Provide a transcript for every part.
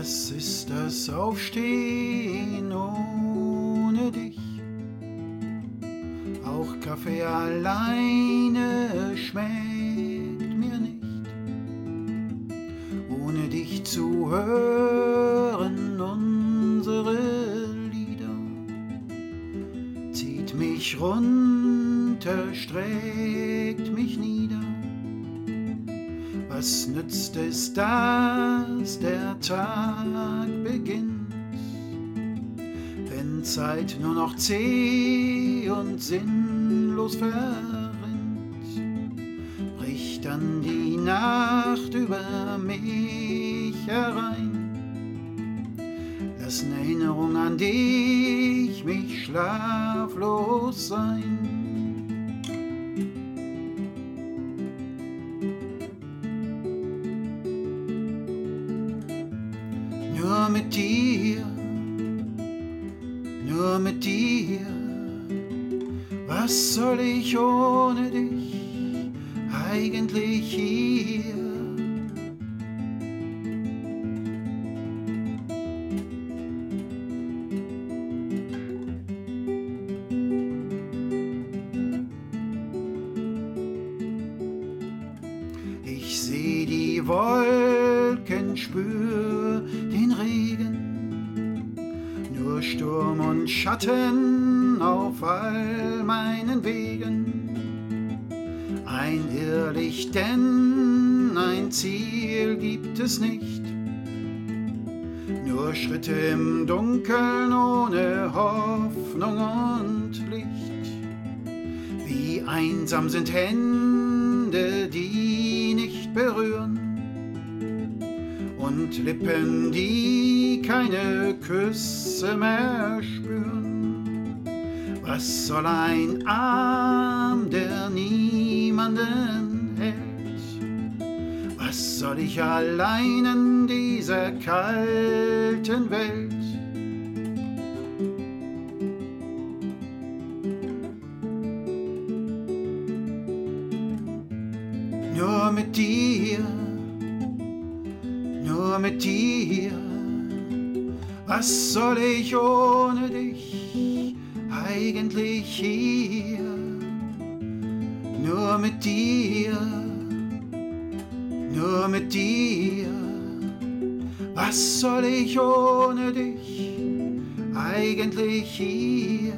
das Aufstehen ohne dich. Auch Kaffee alleine schmeckt mir nicht. Ohne dich zu hören, unsere Lieder, zieht mich runter, streckt mich nieder. Was nützt es, dass der Tag beginnt, wenn Zeit nur noch zäh und sinnlos verrinnt? Bricht dann die Nacht über mich herein, lassen Erinnerungen an dich mich schlaflos sein. Nur mit dir, nur mit dir. Was soll ich ohne dich eigentlich hier? Ich seh die Wolken, spür Regen, nur Sturm und Schatten auf all meinen Wegen. Ein Irrlicht, denn ein Ziel gibt es nicht, nur Schritte im Dunkeln ohne Hoffnung und Licht. Wie einsam sind Hände, die nicht berühren und Lippen, die keine Küsse mehr spüren. Was soll ein Arm, der niemanden hält? Was soll ich allein in dieser kalten Welt? Nur mit dir, mit dir. Was soll ich ohne dich eigentlich hier? Nur mit dir, nur mit dir. Was soll ich ohne dich eigentlich hier?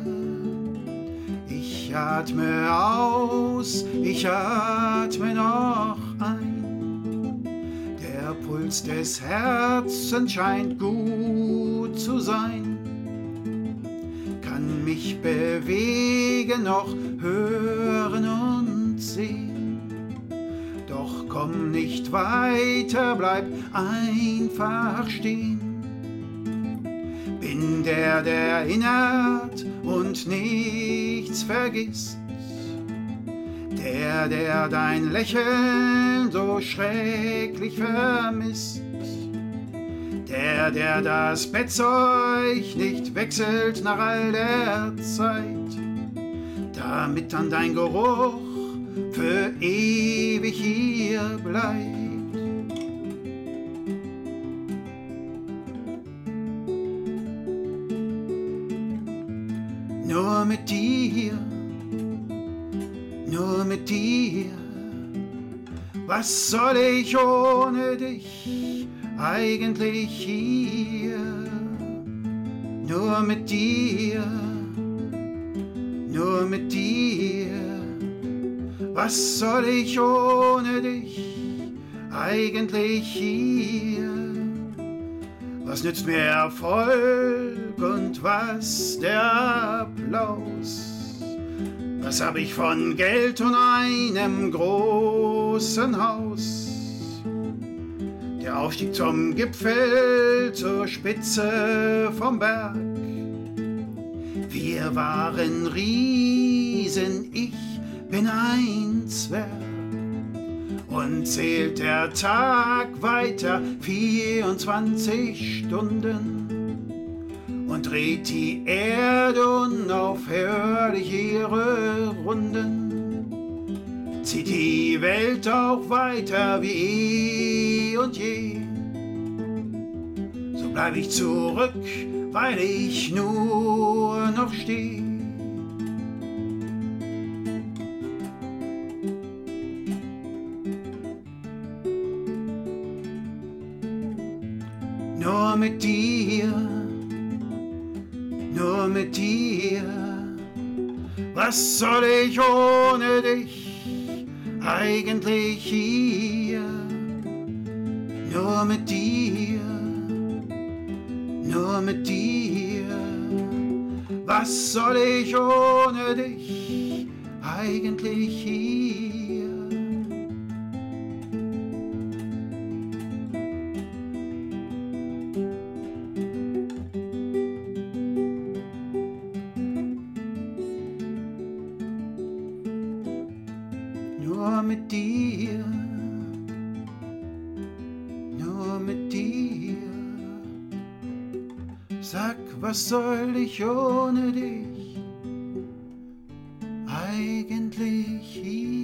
Ich atme aus, ich atme noch Puls des Herzens scheint gut zu sein. Kann mich bewegen, noch hören und sehen. Doch komm nicht weiter, bleib einfach stehen. Bin der, der erinnert und nichts vergisst. Der, der dein Lächeln so schrecklich vermisst. Der, der das Bettzeug nicht wechselt nach all der Zeit. Damit dann dein Geruch für ewig hier bleibt. Nur mit dir, nur mit dir. Was soll ich ohne dich eigentlich hier? Nur mit dir, nur mit dir. Was soll ich ohne dich eigentlich hier? Was nützt mir Erfolg und was der Applaus? Was hab ich von Geld und einem großen Haus? Der Aufstieg zum Gipfel, zur Spitze vom Berg. Wir waren Riesen, ich bin ein Zwerg. Und zählt der Tag weiter 24 Stunden und dreht die Erde unaufhörlich ihre Runden. Zieht die Welt auch weiter wie eh und je. So bleib ich zurück, weil ich nur noch steh. Nur mit dir, nur mit dir, was soll ich ohne dich eigentlich hier? Nur mit dir, nur mit dir, was soll ich ohne dich eigentlich hier? nur mit dir, nur mit dir. Sag, was soll ich ohne dich eigentlich hier?